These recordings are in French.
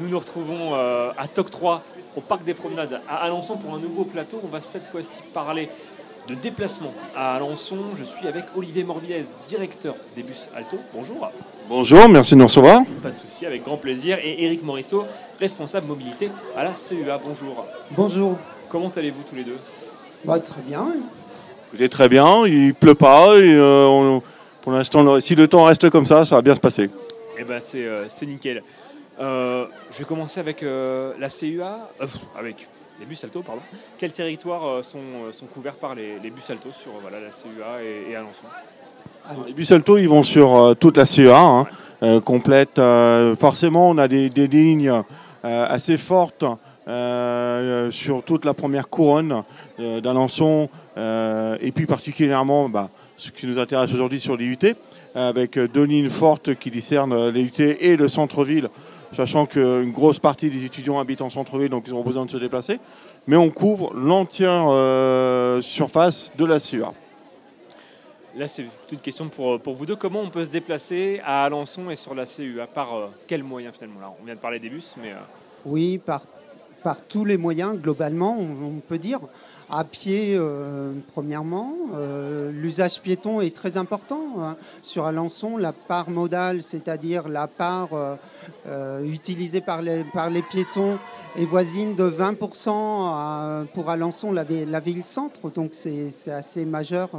Nous nous retrouvons euh, à TOC 3, au Parc des Promenades, à Alençon, pour un nouveau plateau. On va cette fois-ci parler de déplacement à Alençon. Je suis avec Olivier Morbiez, directeur des bus Alto. Bonjour. Bonjour, merci de nous recevoir. Pas de souci, avec grand plaisir. Et Eric Morisseau, responsable mobilité à la CEA. Bonjour. Bonjour. Comment allez-vous tous les deux? Bah, très bien. Écoutez, très bien, il pleut pas. Et, euh, on- pour l'instant, si le temps reste comme ça, ça va bien se passer. Eh ben c'est euh, c'est nickel. Euh, je vais commencer avec euh, la CUA, euh, avec les bus Alto, pardon. Quels territoires sont, couverts par les, bus Alto sur voilà, la CUA et, Alençon? Les bus Alto, ils vont sur toute la CEA, hein, complète. Forcément, on a des, lignes assez fortes sur toute la première couronne d'Alençon, et puis particulièrement bah, ce qui nous intéresse aujourd'hui sur les UT, avec deux lignes fortes qui discernent euh, les UT et le centre-ville, sachant qu'une grosse partie des étudiants habitent en centre-ville, donc ils ont besoin de se déplacer. Mais on couvre l'entière euh, surface de la CEA. Là, c'est toute une question pour, pour vous deux. Comment on peut se déplacer à Alençon et sur la CUA Par euh, quels moyens finalement? Là, On vient de parler des bus, mais euh, Oui, par, par tous les moyens, globalement, on, peut dire. À pied, euh, premièrement. Euh, L'usage piéton est très important. hein. Sur Alençon, la part modale, c'est-à-dire la part euh, utilisée par les, par les piétons, est voisine de 20% à- pour Alençon, la, la ville-centre. Donc c'est assez majeur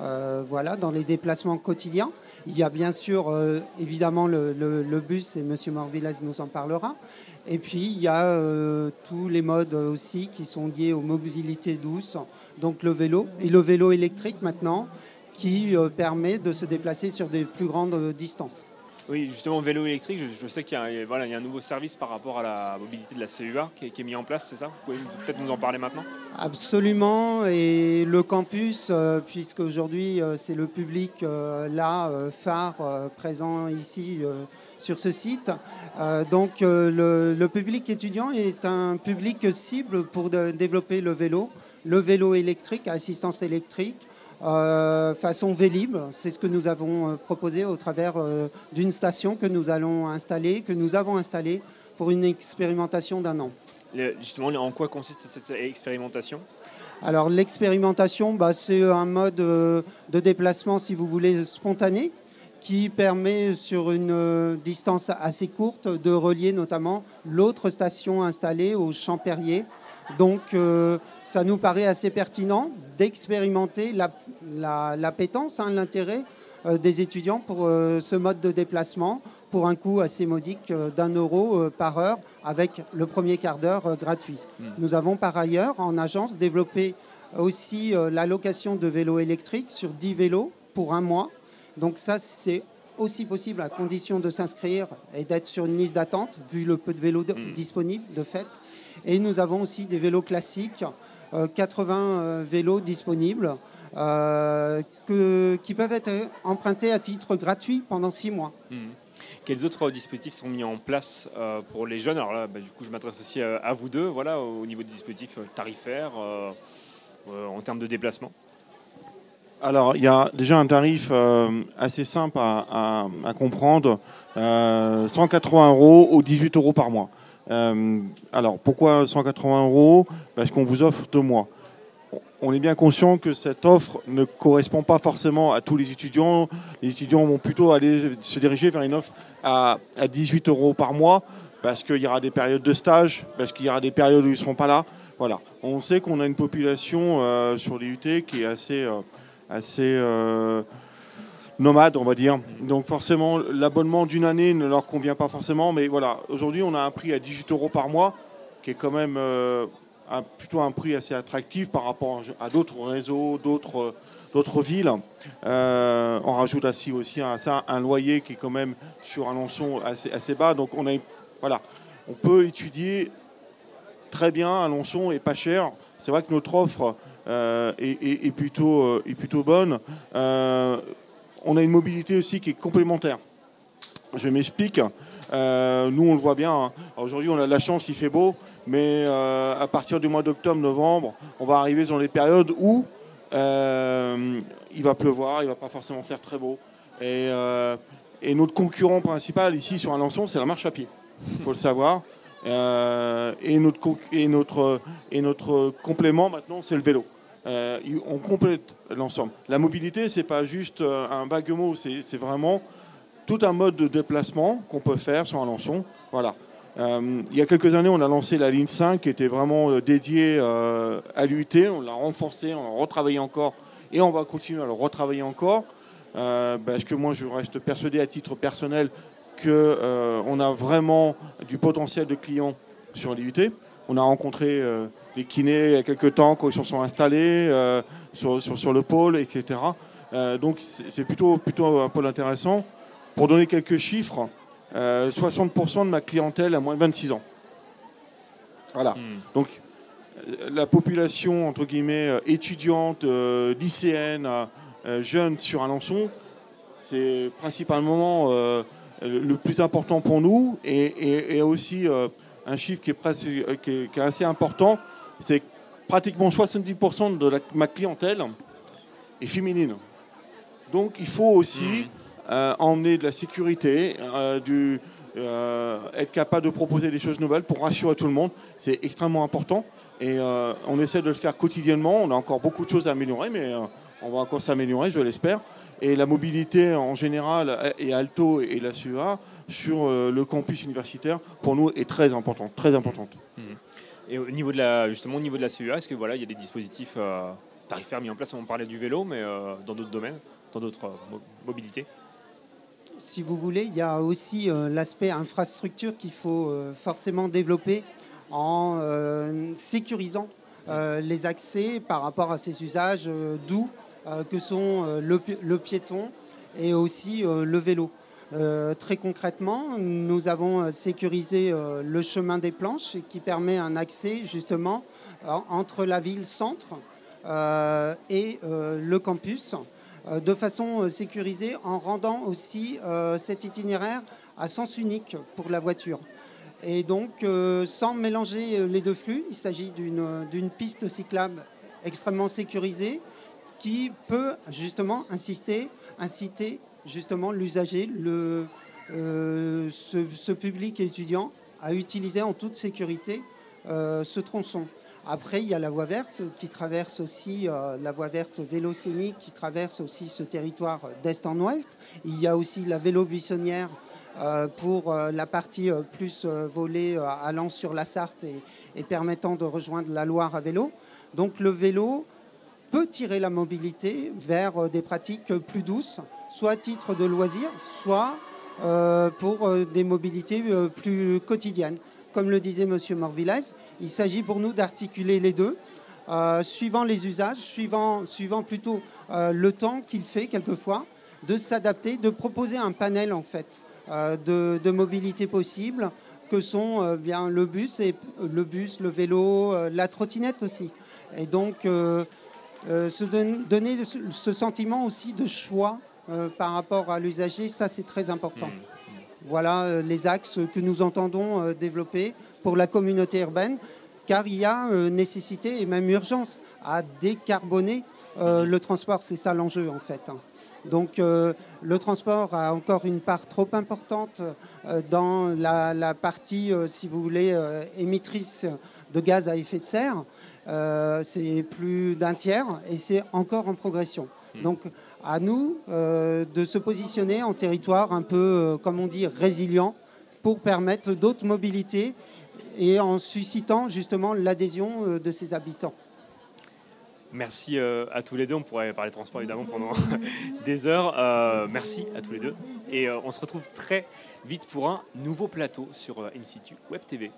euh, voilà, dans les déplacements quotidiens. Il y a bien sûr, euh, évidemment, le, bus, et M. Morvillas nous en parlera. Et puis, il y a euh, tous les modes aussi qui sont liés aux mobilités douces, donc le vélo, et le vélo électrique maintenant, qui permet de se déplacer sur des plus grandes distances. Oui, justement, vélo électrique, je, sais qu'il y, voilà, il y a un nouveau service par rapport à la mobilité de la CUA qui est, mis en place, c'est ça Vous pouvez peut-être nous en parler maintenant Absolument, et le campus, euh, puisque aujourd'hui euh, c'est le public euh, là euh, phare présent ici sur ce site. Donc le, public étudiant est un public cible pour développer le vélo, le vélo électrique, assistance électrique. Euh, façon Vélib, c'est ce que nous avons euh, proposé au travers euh, d'une station que nous allons installer, que nous avons installée pour une expérimentation d'un an. Le- Justement, en quoi consiste cette expérimentation? Alors l'expérimentation, bah, c'est un mode euh, de déplacement, si vous voulez, spontané, qui permet sur une euh, distance assez courte de relier notamment l'autre station installée au Champ Perrier. Donc euh, ça nous paraît assez pertinent d'expérimenter la, hein, l'intérêt euh, des étudiants pour euh, ce mode de déplacement pour un coût assez modique d'un euro par heure avec le premier quart d'heure gratuit. Nous avons par ailleurs en agence développé aussi la location de vélos électriques sur 10 vélos pour un mois. Donc ça, c'est aussi possible à condition de s'inscrire et d'être sur une liste d'attente, vu le peu de vélos Mm. disponibles de fait. Et nous avons aussi des vélos classiques, euh, 80 euh, vélos disponibles, euh, que- qui peuvent être empruntés à titre gratuit pendant 6 mois. Mhm. Quels autres dispositifs sont mis en place euh, pour les jeunes? Alors là, bah, du coup, je m'adresse aussi à, à vous deux, voilà, au niveau des dispositifs euh, tarifaires, euh, euh, en termes de déplacement. Alors, il y a déjà un tarif euh, assez simple à, comprendre, euh, 180 euros ou 18 euros par mois. Euh, alors, pourquoi 180 euros? Parce qu'on vous offre deux mois. On est bien conscient que cette offre ne correspond pas forcément à tous les étudiants. Les étudiants vont plutôt aller se diriger vers une offre à, à 18 euros par mois parce qu'il y aura des périodes de stage, parce qu'il y aura des périodes où ils ne seront pas là. Voilà. On sait qu'on a une population euh, sur les UT qui est assez, euh, assez euh, nomade, on va dire. Donc forcément, l'abonnement d'une année ne leur convient pas forcément. Mais voilà, aujourd'hui, on a un prix à 18 euros par mois, qui est quand même euh, plutôt un prix assez attractif par rapport à d'autres réseaux, d'autres d'autres villes. Euh, on rajoute ainsi aussi à ça un loyer qui est quand même sur un lançon assez, assez bas. Donc on a, voilà, on peut étudier très bien Alençon et pas cher. C'est vrai que notre offre est, est plutôt, euh, est plutôt bonne. Euh, on a une mobilité aussi qui est complémentaire. Je m'explique. Euh, nous, on le voit bien. hein. Aujourd'hui, on a de la chance, il fait beau, mais euh, à partir du mois d'octobre, novembre, on va arriver dans les périodes où euh, il va pleuvoir, il va pas forcément faire très beau. Et, euh, et notre concurrent principal ici sur Alençon, c'est la marche à pied. il faut le savoir. Euh, et, notre, et, notre, et notre complément maintenant, c'est le vélo. Euh, on complète l'ensemble. La mobilité, c'est pas juste euh, un vague mot, c'est vraiment tout un mode de déplacement qu'on peut faire sur un lançon. Voilà. il y a quelques années, on a lancé la ligne 5 qui était vraiment dédiée à l'UT. On l'a renforcé, on l'a retravaillé encore et on va continuer à le retravailler encore. parce que moi, je reste persuadé à titre personnel qu'on euh, a vraiment du potentiel de clients sur l'IUT. On a rencontré euh, les kinés il y a quelques temps quand ils se sont installés euh, sur, sur, le pôle, etc. donc c'est plutôt, plutôt un pôle intéressant. Pour donner quelques chiffres, 60% de ma clientèle a moins de 26 ans. Voilà. Hmm. Donc la population, entre guillemets, étudiante, lycéenne, jeune sur Alençon, c'est principalement le plus important pour nous et, aussi euh, un chiffre qui est, presque, euh, qui est, assez important, c'est pratiquement 70% de ma clientèle est féminine. Donc il faut aussi mmh. euh, emmener de la sécurité, du, être capable de proposer des choses nouvelles pour rassurer tout le monde. C'est extrêmement important et on essaie de le faire quotidiennement. On a encore beaucoup de choses à améliorer, mais on va encore s'améliorer, je l'espère et la mobilité en général et Alto et la CUA sur euh, le campus universitaire pour nous est très importante, très importante. Mmh. Et au niveau de la, justement au niveau de la CUA, est-ce que voilà, il y a des dispositifs euh, tarifaires mis en place? On parlait du vélo, mais euh, dans d'autres domaines, dans d'autres mobilités si vous voulez, il y a aussi l'aspect infrastructure qu'il faut forcément développer en sécurisant les accès par rapport à ces usages doux euh, que sont euh, le, piéton et aussi euh, le vélo. très concrètement, nous avons sécurisé le chemin des planches qui permet un accès justement entre la ville-centre et le campus de façon sécurisée en rendant aussi cet itinéraire à sens unique pour la voiture. Et donc, sans mélanger les deux flux, il s'agit d'une piste cyclable extrêmement sécurisée qui peut justement inciter justement l'usager, le, euh, ce, public étudiant à utiliser en toute sécurité euh, ce tronçon. Après, il y a la voie verte qui traverse aussi, euh, la voie verte vélocénique qui traverse aussi ce territoire d'est en ouest. Il y a aussi la vélo buissonnière pour la partie plus volée allant sur la Sarthe et, et permettant de rejoindre la Loire à vélo. Donc le vélo, peut tirer la mobilité vers euh, des pratiques plus douces, soit à titre de loisir, soit euh, pour euh, des mobilités plus quotidiennes. Comme le disait M. Morvillez, il s'agit pour nous d'articuler les deux, suivant les usages, suivant, suivant plutôt le temps qu'il fait quelquefois, de s'adapter, de proposer un panel en fait de, de mobilité possible, que sont bien le bus et le bus, le vélo, la trottinette aussi. Et donc euh, se donner ce sentiment aussi de choix euh, par rapport à l'usager, ça c'est très important. Mmh. Voilà euh, les axes que nous entendons développer pour la communauté urbaine, car il y a nécessité et même urgence à décarboner le transport, c'est ça l'enjeu en fait. Donc le transport a encore une part trop importante dans la, la partie, si vous voulez, émettrice de gaz à effet de serre. Euh, c'est plus d'un tiers et c'est encore en progression. Hmm. Donc à nous euh, de se positionner en territoire un peu, euh, comme on dit, résilient pour permettre d'autres mobilités et en suscitant justement l'adhésion de ses habitants. Merci à tous les deux. On pourrait parler transport évidemment pendant des heures. merci à tous les deux. Et on se retrouve très vite pour un nouveau plateau sur In Web TV.